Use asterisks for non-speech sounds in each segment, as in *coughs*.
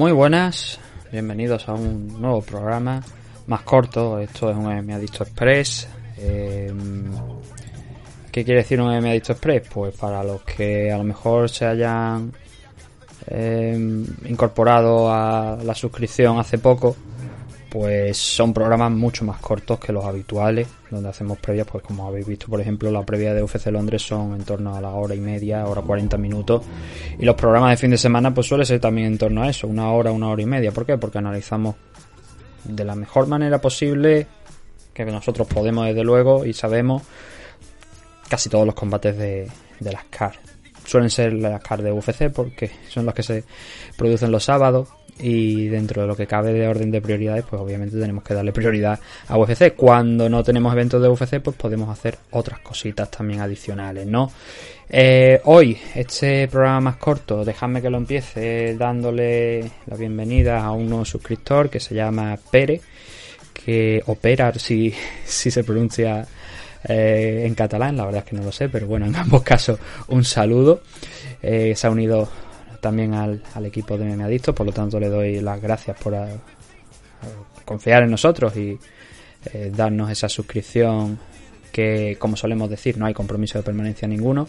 Muy buenas, bienvenidos a un nuevo programa más corto. Esto es un MM Adicto Express. Eh, ¿Qué quiere decir un MM Adicto Express? Pues para los que a lo mejor se hayan eh, incorporado a la suscripción hace poco, pues son programas mucho más cortos que los habituales, donde hacemos previas, pues como habéis visto, por ejemplo, la previa de UFC Londres son en torno a la hora y media, hora 40 minutos, y los programas de fin de semana pues suele ser también en torno a eso, una hora, una hora y media. ¿Por qué? Porque analizamos de la mejor manera posible, que nosotros podemos desde luego y sabemos, casi todos los combates de, de las CAR. Suelen ser las CAR de UFC porque son las que se producen los sábados y dentro de lo que cabe de orden de prioridades, pues obviamente tenemos que darle prioridad a UFC. Cuando no tenemos eventos de UFC, pues podemos hacer otras cositas también adicionales, ¿no? Eh, hoy, este programa más corto, dejadme que lo empiece dándole la bienvenida a un nuevo suscriptor que se llama Pere, que opera si, *laughs* si se pronuncia eh, en catalán, la verdad es que no lo sé, pero bueno, en ambos casos un saludo. Eh, se ha unido también al, al equipo de Meme Adictos, por lo tanto le doy las gracias por a- a confiar en nosotros y eh, darnos esa suscripción que, como solemos decir, no hay compromiso de permanencia ninguno.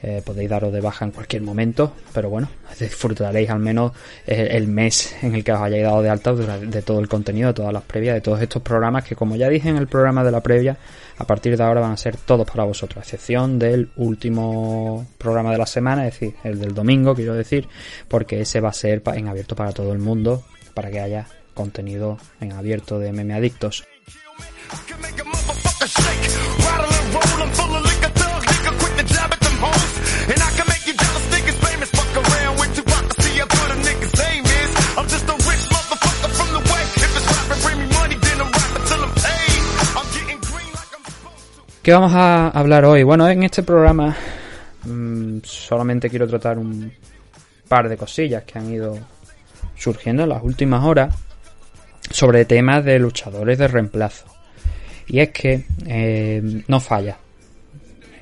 Eh, podéis daros de baja en cualquier momento, pero bueno, disfrutaréis al menos eh, el mes en el que os hayáis dado de alta dura- de todo el contenido, de todas las previas, de todos estos programas que, como ya dije en el programa de la previa, a partir de ahora van a ser todos para vosotros, a excepción del último programa de la semana, es decir, el del domingo, quiero decir, porque ese va a ser en abierto para todo el mundo, para que haya contenido en abierto de meme adictos. ¿Qué vamos a hablar hoy? Bueno, en este programa mm, solamente quiero tratar un par de cosillas que han ido surgiendo en las últimas horas sobre temas de luchadores de reemplazo. Y es que eh, no falla.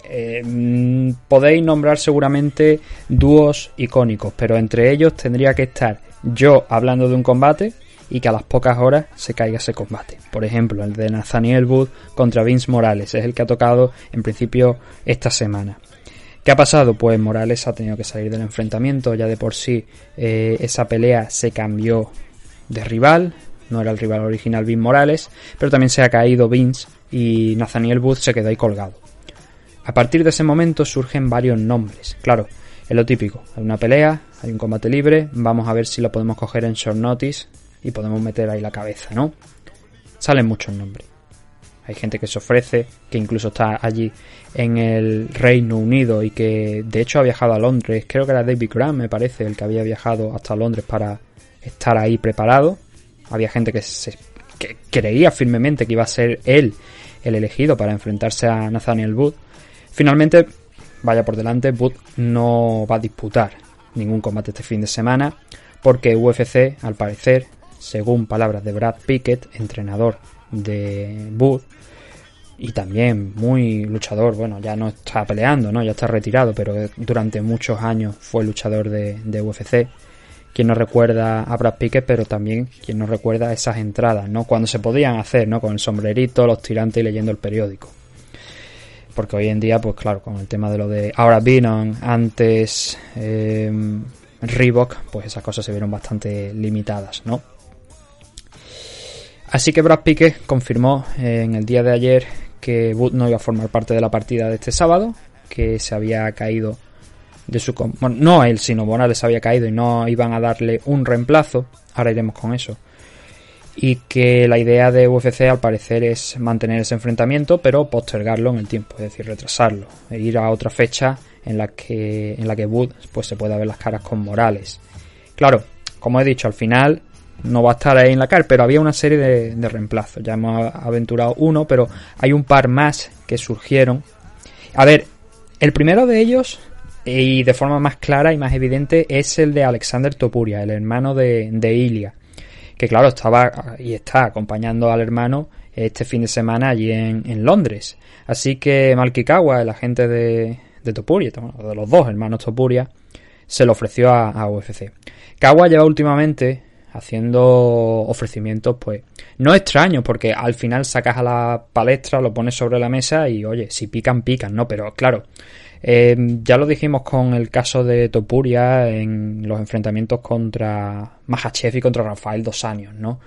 Eh, mm, podéis nombrar seguramente dúos icónicos, pero entre ellos tendría que estar yo hablando de un combate y que a las pocas horas se caiga ese combate. Por ejemplo, el de Nathaniel Wood contra Vince Morales, es el que ha tocado en principio esta semana. ¿Qué ha pasado? Pues Morales ha tenido que salir del enfrentamiento, ya de por sí eh, esa pelea se cambió de rival, no era el rival original Vince Morales, pero también se ha caído Vince y Nathaniel Wood se quedó ahí colgado. A partir de ese momento surgen varios nombres. Claro, es lo típico. Hay una pelea, hay un combate libre, vamos a ver si lo podemos coger en short notice y podemos meter ahí la cabeza, ¿no? Salen muchos nombres. Hay gente que se ofrece, que incluso está allí en el Reino Unido y que de hecho ha viajado a Londres. Creo que era David Graham, me parece, el que había viajado hasta Londres para estar ahí preparado. Había gente que, se, creía firmemente que iba a ser él el elegido para enfrentarse a Nathaniel Wood. Finalmente, vaya por delante, Wood no va a disputar ningún combate este fin de semana porque UFC, al parecer, según palabras de Brad Pickett, entrenador de Wood, y también muy luchador, bueno, ya no está peleando, ¿no? Ya está retirado, pero durante muchos años fue luchador de, de UFC. Quien no recuerda a Brad Pickett, pero también quien no recuerda esas entradas, ¿no? Cuando se podían hacer, ¿no? Con el sombrerito, los tirantes y leyendo el periódico. Porque hoy en día, pues claro, con el tema de lo de ahora Binon, antes eh, Reebok, pues esas cosas se vieron bastante limitadas, ¿no? Así que Brad Pickett confirmó eh, en el día de ayer que Wood no iba a formar parte de la partida de este sábado, que se había caído de su... Bueno, no él, sino Morales había caído y no iban a darle un reemplazo. Ahora iremos con eso. y que la idea de UFC al parecer es mantener ese enfrentamiento pero postergarlo en el tiempo, es decir, retrasarlo, e ir a otra fecha en la que en la que Wood pues se pueda ver las caras con Morales. Claro, como he dicho, al final no va a estar ahí en la car, pero había una serie de, de reemplazos. Ya hemos aventurado uno, pero hay un par más que surgieron. A ver, el primero de ellos, y de forma más clara y más evidente, es el de Alexander Topuria, el hermano de, de Ilia. Que claro, estaba y está acompañando al hermano este fin de semana allí en, en Londres. Así que Malkikawa, el agente de, de Topuria, de los dos hermanos Topuria, se lo ofreció a, a UFC. Kawa lleva últimamente haciendo ofrecimientos, pues, no extraños, porque al final sacas a la palestra, lo pones sobre la mesa y, oye, si pican, pican, ¿no? Pero claro, eh, ya lo dijimos con el caso de Topuria en los enfrentamientos contra Mahachev y contra Rafael dos años, ¿no?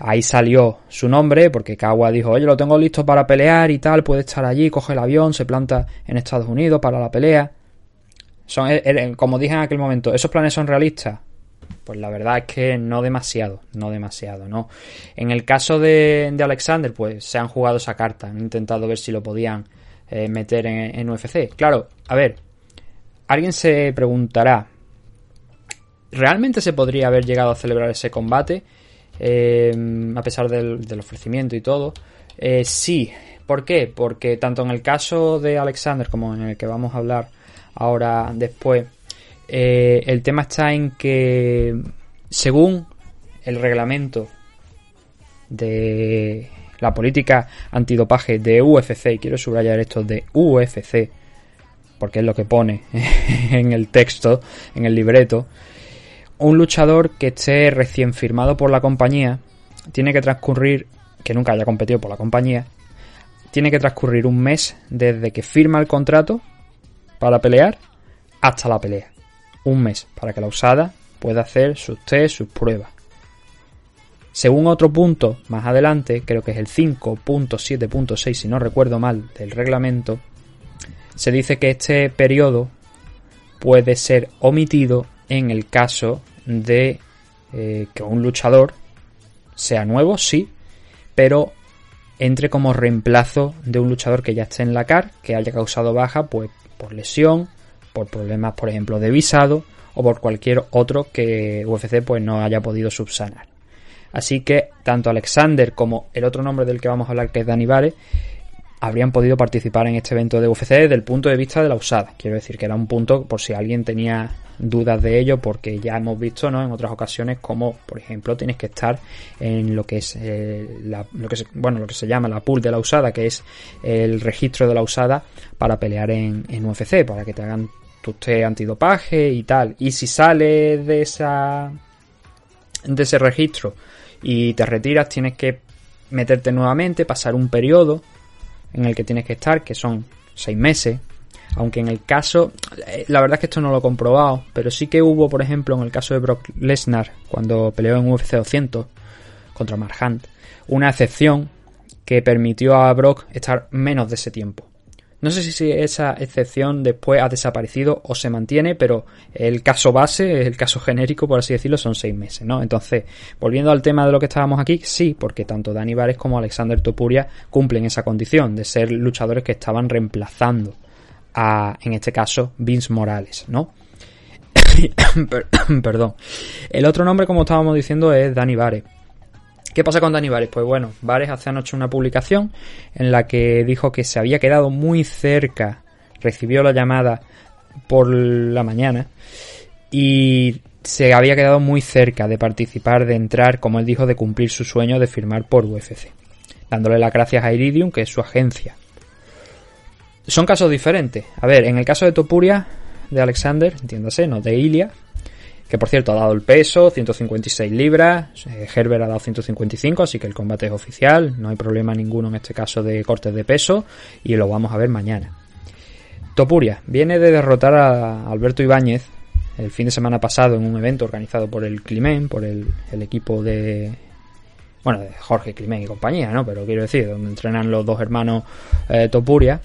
Ahí salió su nombre porque Kawa dijo, oye, lo tengo listo para pelear y tal, puede estar allí, coge el avión, se planta en Estados Unidos para la pelea. Son, eh, eh, como dije en aquel momento, ¿esos planes son realistas? Pues la verdad es que no demasiado, no demasiado, ¿no? En el caso de, de Alexander, pues se han jugado esa carta, han intentado ver si lo podían eh, meter en, UFC. Claro, a ver, alguien se preguntará, ¿realmente se podría haber llegado a celebrar ese combate? Eh, a pesar del, del, ofrecimiento y todo. Eh, sí, ¿por qué? Porque tanto en el caso de Alexander como en el que vamos a hablar ahora después, eh, el tema está en que según el reglamento de la política antidopaje de UFC, y quiero subrayar esto de UFC, porque es lo que pone *laughs* en el texto, en el libreto, un luchador que esté recién firmado por la compañía tiene que transcurrir, que nunca haya competido por la compañía, tiene que transcurrir un mes desde que firma el contrato para pelear hasta la pelea. Un mes para que la usada pueda hacer sus test, sus pruebas. Según otro punto más adelante, creo que es el 5.7.6 si no recuerdo mal del reglamento, se dice que este periodo puede ser omitido en el caso de eh, que un luchador sea nuevo, sí, pero entre como reemplazo de un luchador que ya esté en la CAR, que haya causado baja pues por lesión, por problemas, por ejemplo, de visado o por cualquier otro que UFC pues no haya podido subsanar. Así que tanto Alexander como el otro nombre del que vamos a hablar que es Dani Vare habrían podido participar en este evento de UFC desde el punto de vista de la usada. Quiero decir que era un punto por si alguien tenía dudas de ello, porque ya hemos visto ¿no? en otras ocasiones como, por ejemplo, tienes que estar en lo que es eh, la, que se, bueno lo que se llama la pool de la usada, que es el registro de la usada para pelear en UFC, para que te hagan tu test antidopaje y tal. Y si sales de esa de ese registro y te retiras, tienes que meterte nuevamente, pasar un periodo en el que tienes que estar, que son seis meses. Aunque en el caso, la verdad es que esto no lo he comprobado, pero sí que hubo, por ejemplo, en el caso de Brock Lesnar, cuando peleó en UFC 200 contra Mark Hunt, una excepción que permitió a Brock estar menos de ese tiempo. No sé si esa excepción después ha desaparecido o se mantiene, pero el caso base, el caso genérico, por así decirlo, son seis meses, ¿no? Entonces, volviendo al tema de lo que estábamos aquí, sí, porque tanto Dani Vares como Alexander Topuria cumplen esa condición de ser luchadores que estaban reemplazando a, en este caso, Vince Morales, ¿no? *coughs* *coughs* Perdón. El otro nombre, como estábamos diciendo, es Dani Vares. ¿Qué pasa con Dani Vares? Pues bueno, Vares hace anoche una publicación en la que dijo que se había quedado muy cerca, recibió la llamada por la mañana y se había quedado muy cerca de participar, de entrar, como él dijo, de cumplir su sueño de firmar por UFC, dándole las gracias a Iridium, que es su agencia. Son casos diferentes. A ver, en el caso de Topuria, de Alexander, entiéndase, no de Ilia, que por cierto ha dado el peso, 156 libras, eh, Herbert ha dado 155, así que el combate es oficial, no hay problema ninguno en este caso de cortes de peso y lo vamos a ver mañana. Topuria viene de derrotar a Alberto Ibáñez el fin de semana pasado en un evento organizado por el Climen, por el, equipo de bueno, de Jorge Climen y compañía, ¿no? Pero quiero decir, donde entrenan los dos hermanos eh, Topuria.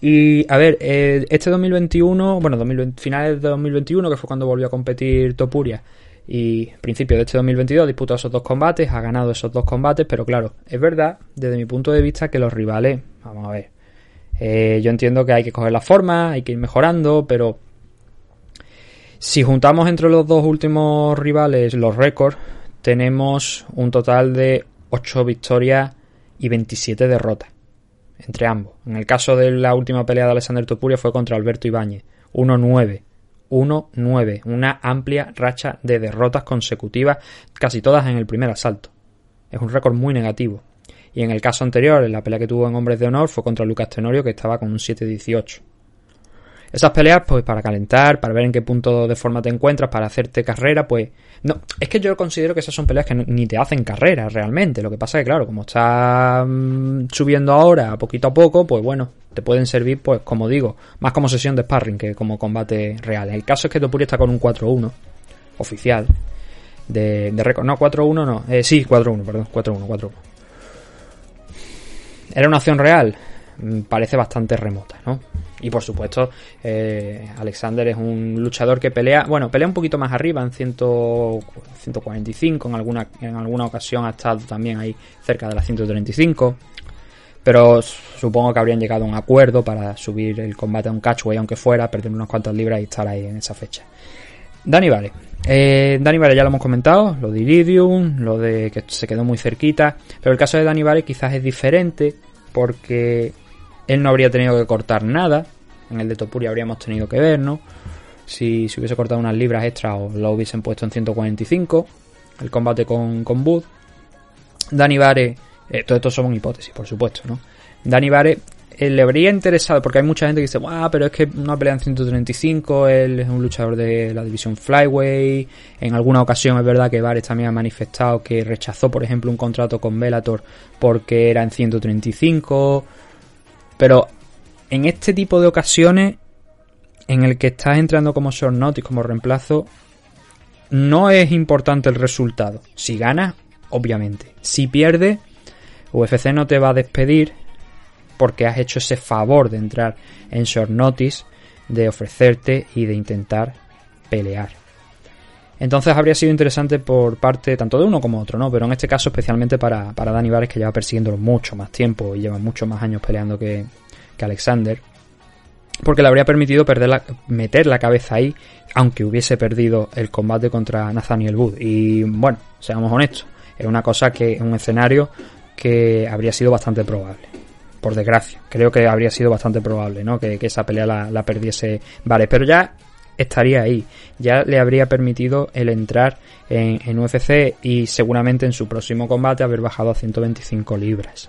Y a ver, eh, este 2021, bueno, 2020, finales de 2021, que fue cuando volvió a competir Topuria, y principio de este 2022 disputó esos dos combates, ha ganado esos dos combates, pero claro, es verdad desde mi punto de vista que los rivales, vamos a ver, eh, yo entiendo que hay que coger la forma, hay que ir mejorando, pero si juntamos entre los dos últimos rivales los récords, tenemos un total de 8 victorias y 27 derrotas entre ambos. En el caso de la última pelea de Alexander Topuria fue contra Alberto Ibáñez, 1-9. 1-9, una amplia racha de derrotas consecutivas, casi todas en el primer asalto. Es un récord muy negativo. Y en el caso anterior, en la pelea que tuvo en Hombres de Honor, fue contra Lucas Tenorio, que estaba con un 7-18. Esas peleas, pues para calentar, para ver en qué punto de forma te encuentras, para hacerte carrera, pues. No, es que yo considero que esas son peleas que ni te hacen carrera realmente. Lo que pasa es que, claro, como está mm, subiendo ahora, poquito a poco, pues bueno, te pueden servir, pues como digo, más como sesión de sparring que como combate real. El caso es que Topuri está con un 4-1 oficial de, de récord. No, 4-1 no. Eh, sí, 4-1, perdón, 4-1, 4-1. ¿Era una opción real? Mm, parece bastante remota, ¿no? Y por supuesto, eh, Alexander es un luchador que pelea, bueno, pelea un poquito más arriba, en 100, 145, en alguna, en alguna ocasión ha estado también ahí cerca de las 135. Pero supongo que habrían llegado a un acuerdo para subir el combate a un catchway, aunque fuera, perder unas cuantas libras y estar ahí en esa fecha. Dani Vale. Eh, Dani Vale ya lo hemos comentado, lo de Iridium, lo de que se quedó muy cerquita. Pero el caso de Dani Vale quizás es diferente porque él no habría tenido que cortar nada. En el de Topuri habríamos tenido que ver, ¿no? Si se hubiese cortado unas libras extra o lo hubiesen puesto en 145. El combate con, con Bud. Dani Vare. Eh, todo esto son hipótesis, por supuesto, ¿no? Dani Vare eh, le habría interesado, porque hay mucha gente que dice, ah, pero es que una pelea en 135, él es un luchador de la división Flyway. En alguna ocasión es verdad que Vares también ha manifestado que rechazó, por ejemplo, un contrato con Bellator porque era en 135. Pero en este tipo de ocasiones, en el que estás entrando como short notice, como reemplazo, no es importante el resultado. Si ganas, obviamente. Si pierdes, UFC no te va a despedir porque has hecho ese favor de entrar en short notice, de ofrecerte y de intentar pelear. Entonces habría sido interesante por parte tanto de uno como otro, ¿no? Pero en este caso especialmente para, para Dani Vares que lleva persiguiéndolo mucho más tiempo y lleva mucho más años peleando que, que Alexander. Porque le habría permitido perder la, meter la cabeza ahí, aunque hubiese perdido el combate contra Nathaniel Wood. Y bueno, seamos honestos, es una cosa que, un escenario que habría sido bastante probable. Por desgracia, creo que habría sido bastante probable, ¿no? Que, esa pelea la, la perdiese Vale, pero ya estaría ahí. Ya le habría permitido el entrar en, UFC y seguramente en su próximo combate haber bajado a 125 libras.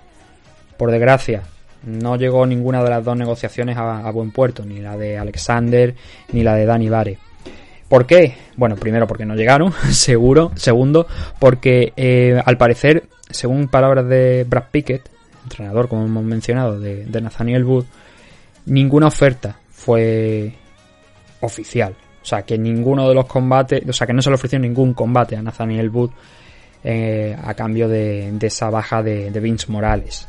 Por desgracia, no llegó ninguna de las dos negociaciones a, buen puerto, ni la de Alexander ni la de Danny Vare. ¿Por qué? Bueno, primero porque no llegaron, *laughs* seguro. Segundo, porque eh, al parecer, según palabras de Brad Pickett, entrenador, como hemos mencionado, de, de Nathaniel Wood, ninguna oferta fue oficial. O sea, que ninguno de los combates, o sea, que no se le ofreció ningún combate a Nathaniel Wood eh, a cambio de, esa baja de, Vince Morales.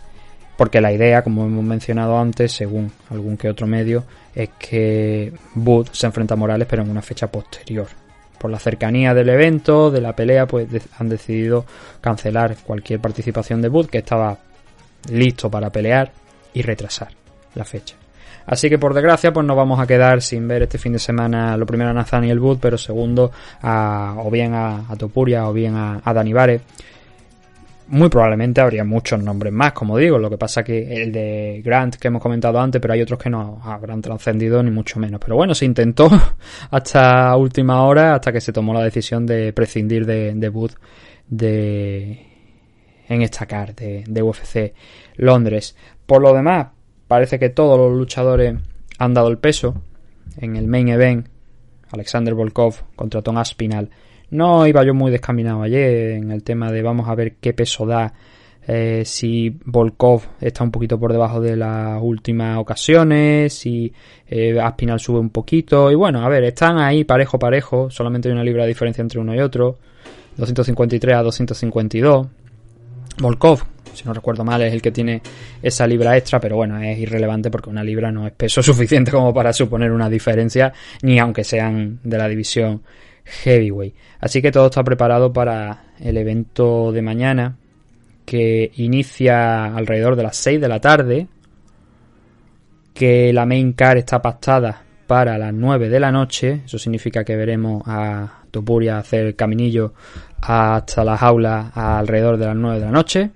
Porque la idea, como hemos mencionado antes, según algún que otro medio, es que Wood se enfrenta a Morales, pero en una fecha posterior. Por la cercanía del evento, de la pelea, pues han decidido cancelar cualquier participación de Wood, que estaba listo para pelear, y retrasar la fecha. Así que por desgracia, pues nos vamos a quedar sin ver este fin de semana lo primero a Nathaniel Wood, pero segundo a, o bien a, Topuria o bien a, a Dani Vare. Muy probablemente habría muchos nombres más, como digo. Lo que pasa que el de Grant que hemos comentado antes, pero hay otros que no habrán trascendido ni mucho menos. Pero bueno, se intentó *laughs* hasta última hora, hasta que se tomó la decisión de prescindir de, de de en esta carta de, de UFC Londres. Por lo demás, Parece que todos los luchadores han dado el peso. En el main event, Alexander Volkov contra Tom Aspinal. No iba yo muy descaminado ayer en el tema de vamos a ver qué peso da. Eh, si Volkov está un poquito por debajo de las últimas ocasiones, si eh, Aspinal sube un poquito, y bueno, a ver, están ahí parejo parejo, solamente hay una libra de diferencia entre uno y otro, 253 a 252. Volkov si no recuerdo mal, es el que tiene esa libra extra, pero bueno, es irrelevante porque una libra no es peso *laughs* suficiente como para suponer una diferencia, ni aunque sean de la división Heavyweight. Así que todo está preparado para el evento de mañana que inicia alrededor de las 6 de la tarde, que la main car está pactada para las 9 de la noche, eso significa que veremos a Topuria hacer caminillo hasta la jaula alrededor de las 9 de la noche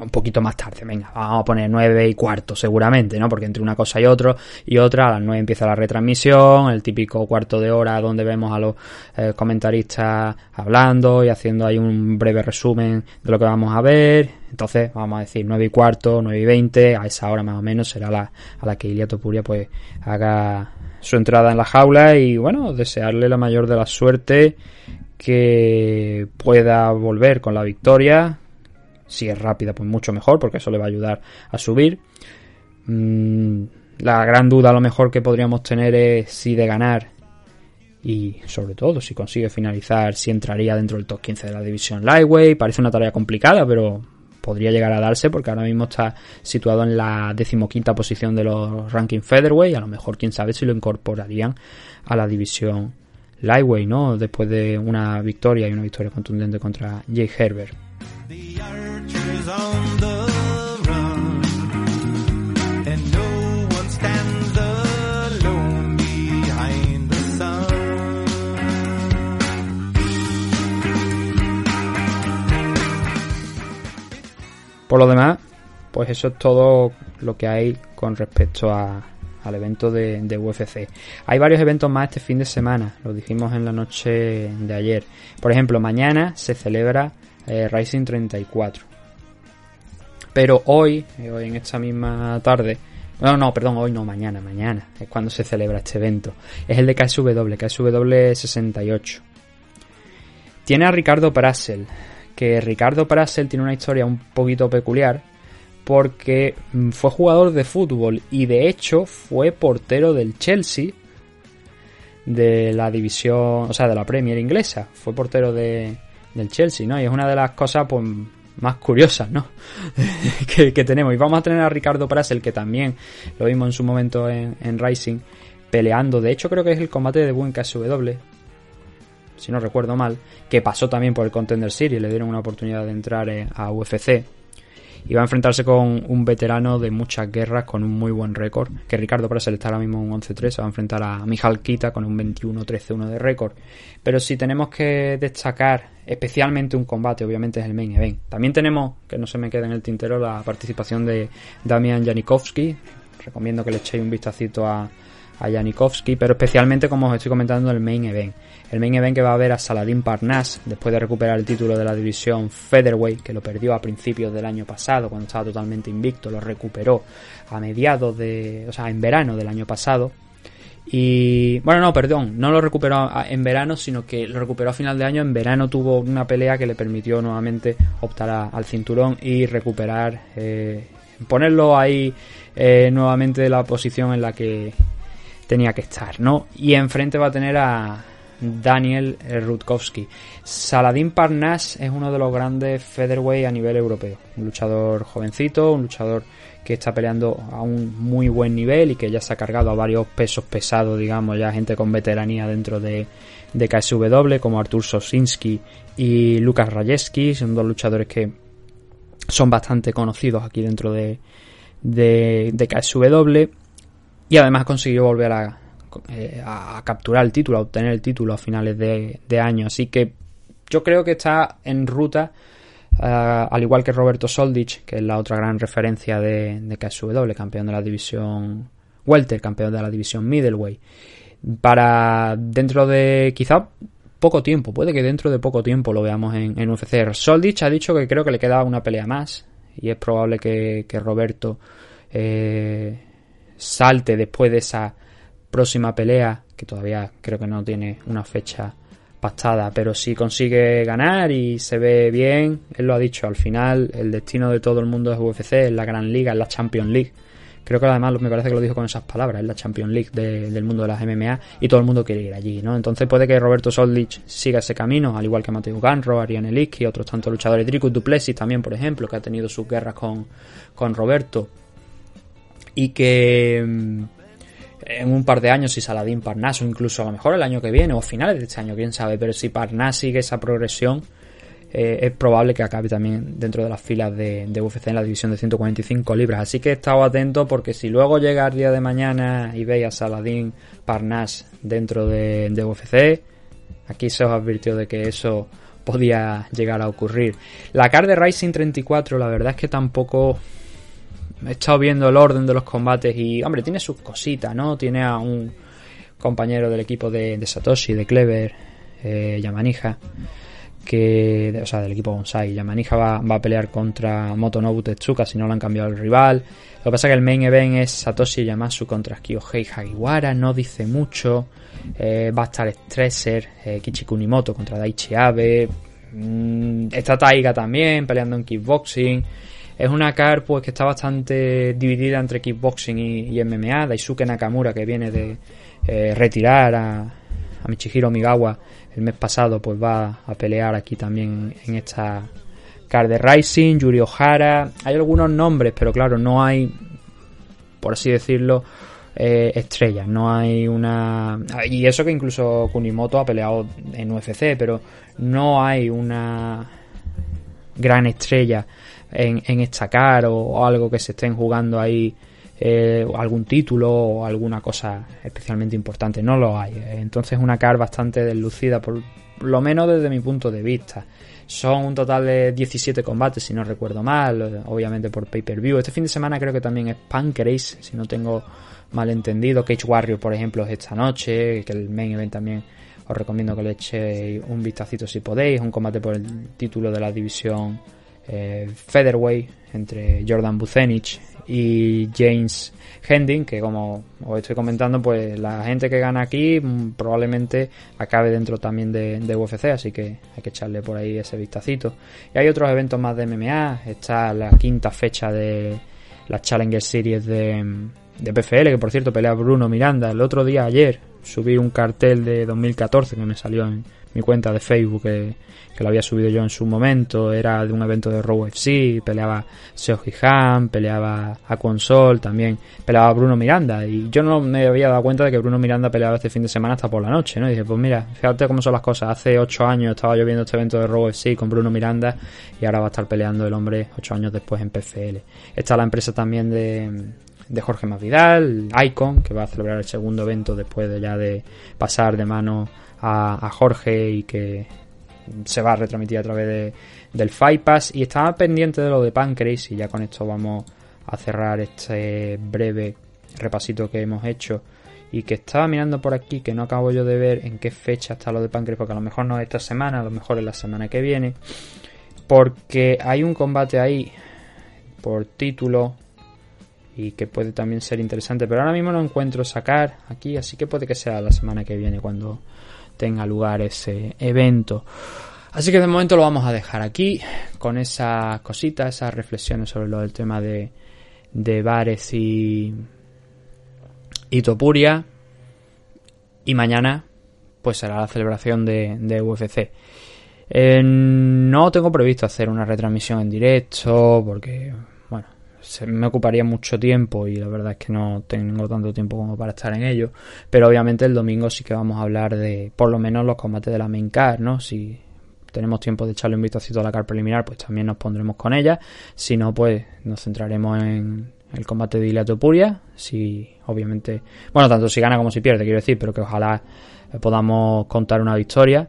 un poquito más tarde, venga, vamos a poner nueve y cuarto seguramente, ¿no? Porque entre una cosa y otro y otra, a las nueve empieza la retransmisión, el típico cuarto de hora donde vemos a los eh, comentaristas hablando y haciendo ahí un breve resumen de lo que vamos a ver. Entonces, vamos a decir nueve y cuarto, nueve y veinte, a esa hora más o menos será la, a la que Ilia Topuria pues haga su entrada en la jaula y bueno, desearle la mayor de la suerte que pueda volver con la victoria, si es rápida, pues mucho mejor, porque eso le va a ayudar a subir. Mm, la gran duda lo mejor que podríamos tener es si de ganar y sobre todo si consigue finalizar, si entraría dentro del top 15 de la división Lightweight. Parece una tarea complicada, pero podría llegar a darse porque ahora mismo está situado en la decimoquinta posición de los ranking featherweight. A lo mejor, quién sabe si lo incorporarían a la división Lightweight, ¿no? Después de una victoria y una victoria contundente contra Jake Herbert. Por lo demás, pues eso es todo lo que hay con respecto a, al evento de, UFC. Hay varios eventos más este fin de semana, lo dijimos en la noche de ayer. Por ejemplo, mañana se celebra eh, Rising 34. Pero hoy, eh, hoy en esta misma tarde, no, no, perdón, hoy no, mañana, mañana es cuando se celebra este evento. Es el de KSW, KSW 68. Tiene a Ricardo Prassel, que Ricardo Prassel tiene una historia un poquito peculiar porque mm, fue jugador de fútbol y de hecho fue portero del Chelsea de la división, o sea, de la Premier inglesa. Fue portero de, del Chelsea, ¿no? Y es una de las cosas, pues, más curiosas, ¿no? *laughs* que, tenemos. Y vamos a tener a Ricardo Prassel, que también lo vimos en su momento en, Rising, peleando. De hecho, creo que es el combate de buen KSW, si no recuerdo mal, que pasó también por el Contender Series, le dieron una oportunidad de entrar eh, a UFC. Y va a enfrentarse con un veterano de muchas guerras con un muy buen récord, que Ricardo Prasel está ahora mismo un 11-3, se va a enfrentar a Mijal Kita con un 21-13-1 de récord. Pero si tenemos que destacar especialmente un combate, obviamente es el main event. También tenemos, que no se me quede en el tintero, la participación de Damian Janikowski. Recomiendo que le echéis un vistacito a, a Janikowski, pero especialmente como os estoy comentando el main event. El main event que va a ver a Saladin Parnas después de recuperar el título de la división Featherweight, que lo perdió a principios del año pasado cuando estaba totalmente invicto, lo recuperó a mediados de, o sea, en verano del año pasado. Y bueno, no, perdón, no lo recuperó en verano, sino que lo recuperó a final de año. En verano tuvo una pelea que le permitió nuevamente optar al cinturón y recuperar, eh, ponerlo ahí eh, nuevamente la posición en la que tenía que estar, ¿no? Y enfrente va a tener a Daniel Rutkowski. Saladin Parnas es uno de los grandes featherweight a nivel europeo. Un luchador jovencito, un luchador que está peleando a un muy buen nivel y que ya se ha cargado a varios pesos pesados, digamos, ya gente con veteranía dentro de, de KSW, como Artur Sosinski y Lucas Rajewski. Son dos luchadores que son bastante conocidos aquí dentro de, de, de KSW y además consiguió volver eh, a, capturar el título, a obtener el título a finales de, año. Así que yo creo que está en ruta, eh, al igual que Roberto Soldich, que es la otra gran referencia de, de KSW, campeón de la división Welter, campeón de la división Middleweight, para dentro de quizá poco tiempo, puede que dentro de poco tiempo lo veamos en, en UFC. Soldich ha dicho que creo que le queda una pelea más y es probable que, Roberto eh, salte después de esa próxima pelea, que todavía creo que no tiene una fecha pactada, pero si consigue ganar y se ve bien, él lo ha dicho, al final el destino de todo el mundo es UFC, es la Gran Liga, es la Champions League. Creo que además me parece que lo dijo con esas palabras, es la Champions League del mundo de las MMA y todo el mundo quiere ir allí, ¿no? Entonces puede que Roberto Soldich siga ese camino, al igual que Mateo Ganro, Ariane Lick y otros tantos luchadores, Dricus Duplessis también, por ejemplo, que ha tenido sus guerras con, con Roberto y que mm, en un par de años si Saladín Parnas o incluso a lo mejor el año que viene o finales de este año, quién sabe, pero si Parnas sigue esa progresión, eh, es probable que acabe también dentro de las filas de, UFC en la división de 145 libras. Así que he estado atento porque si luego llega el día de mañana y veis a Saladín Parnas dentro de, de UFC, aquí se os advirtió de que eso podía llegar a ocurrir. La card de Rising 34, la verdad es que tampoco he estado viendo el orden de los combates y, hombre, tiene sus cositas, ¿no? Tiene a un compañero del equipo de, Satoshi, de Clever, eh, Yamanija que, o sea, del equipo Bonsai. Yamanija va, va a pelear contra Motonobu Tetsuka si no lo han cambiado el rival. Lo que pasa es que el main event es Satoshi Yamasu contra Kyohei Hagiwara, no dice mucho. Eh, va a estar Stresser, eh, Kichi Kunimoto contra Daichi Abe. Mm, está Taiga también peleando en kickboxing. Es una car pues que está bastante dividida entre kickboxing y, y MMA. Daisuke Nakamura que viene de eh, retirar a, a Michihiro Migawa el mes pasado pues va a pelear aquí también en esta card de Rising, Yuri Ohara, hay algunos nombres, pero claro, no hay, por así decirlo, eh, estrellas, no hay una... Y eso que incluso Kunimoto ha peleado en UFC, pero no hay una gran estrella en, en esta car o, o algo que se estén jugando ahí eh, algún título o alguna cosa especialmente importante. No lo hay. Entonces una car bastante deslucida, por lo menos desde mi punto de vista. Son un total de 17 combates, si no recuerdo mal, obviamente por pay-per-view. Este fin de semana creo que también es Pancrase, si no tengo mal entendido. Cage Warrior, por ejemplo, es esta noche, que el main event también os recomiendo que le echéis un vistacito si podéis. Un combate por el título de la división eh, Featherweight entre Jordan Bucenich y James Hending, que como os estoy comentando, pues la gente que gana aquí mm, probablemente acabe dentro también de, UFC, así que hay que echarle por ahí ese vistacito. Y hay otros eventos más de MMA, está la quinta fecha de la Challenger Series de, de PFL, que por cierto pelea Bruno Miranda. El otro día, ayer, subí un cartel de 2014 que me salió en mi cuenta de Facebook, que, que lo había subido yo en su momento, era de un evento de Raw FC, peleaba Seo Han, peleaba a Consol, también peleaba Bruno Miranda, y yo no me había dado cuenta de que Bruno Miranda peleaba este fin de semana hasta por la noche, ¿no? Y dije, pues mira, fíjate cómo son las cosas, hace ocho años estaba yo viendo este evento de Raw FC con Bruno Miranda, y ahora va a estar peleando el hombre ocho años después en PFL. Está la empresa también de, de Jorge Masvidal, Icon, que va a celebrar el segundo evento después de ya de pasar de mano a, Jorge y que se va a retransmitir a través de, del Fight Pass. Y estaba pendiente de lo de Pancrase y ya con esto vamos a cerrar este breve repasito que hemos hecho. Y que estaba mirando por aquí que no acabo yo de ver en qué fecha está lo de Pancrase porque a lo mejor no es esta semana, a lo mejor es la semana que viene. Porque hay un combate ahí por título y que puede también ser interesante pero ahora mismo no encuentro sacar aquí así que puede que sea la semana que viene cuando tenga lugar ese evento. Así que de momento lo vamos a dejar aquí con esas cositas, esas reflexiones sobre lo del tema de, de bares y, y Topuria. Y mañana pues será la celebración de, UFC. Eh, no tengo previsto hacer una retransmisión en directo porque se me ocuparía mucho tiempo y la verdad es que no tengo tanto tiempo como para estar en ello. Pero obviamente el domingo sí que vamos a hablar de por lo menos los combates de la main card, ¿no? Si tenemos tiempo de echarle un vistacito a la card preliminar, pues también nos pondremos con ella. Si no, pues nos centraremos en el combate de Ilato Puria. Si obviamente, bueno, tanto si gana como si pierde, quiero decir, pero que ojalá podamos contar una victoria.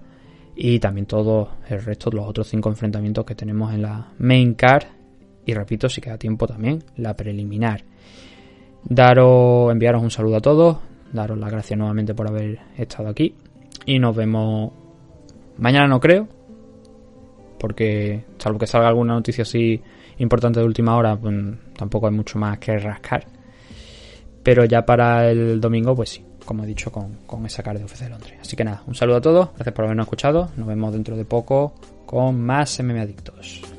Y también todo el resto, los otros cinco enfrentamientos que tenemos en la main card y repito, si queda tiempo también, la preliminar. Daros, enviaros un saludo a todos, daros las gracias nuevamente por haber estado aquí y nos vemos mañana no creo, porque salvo que salga alguna noticia así importante de última hora, pues tampoco hay mucho más que rascar. Pero ya para el domingo, pues sí, como he dicho, con, con esa cara de UFC de Londres. Así que nada, un saludo a todos, gracias por habernos escuchado, nos vemos dentro de poco con más MM Adictos.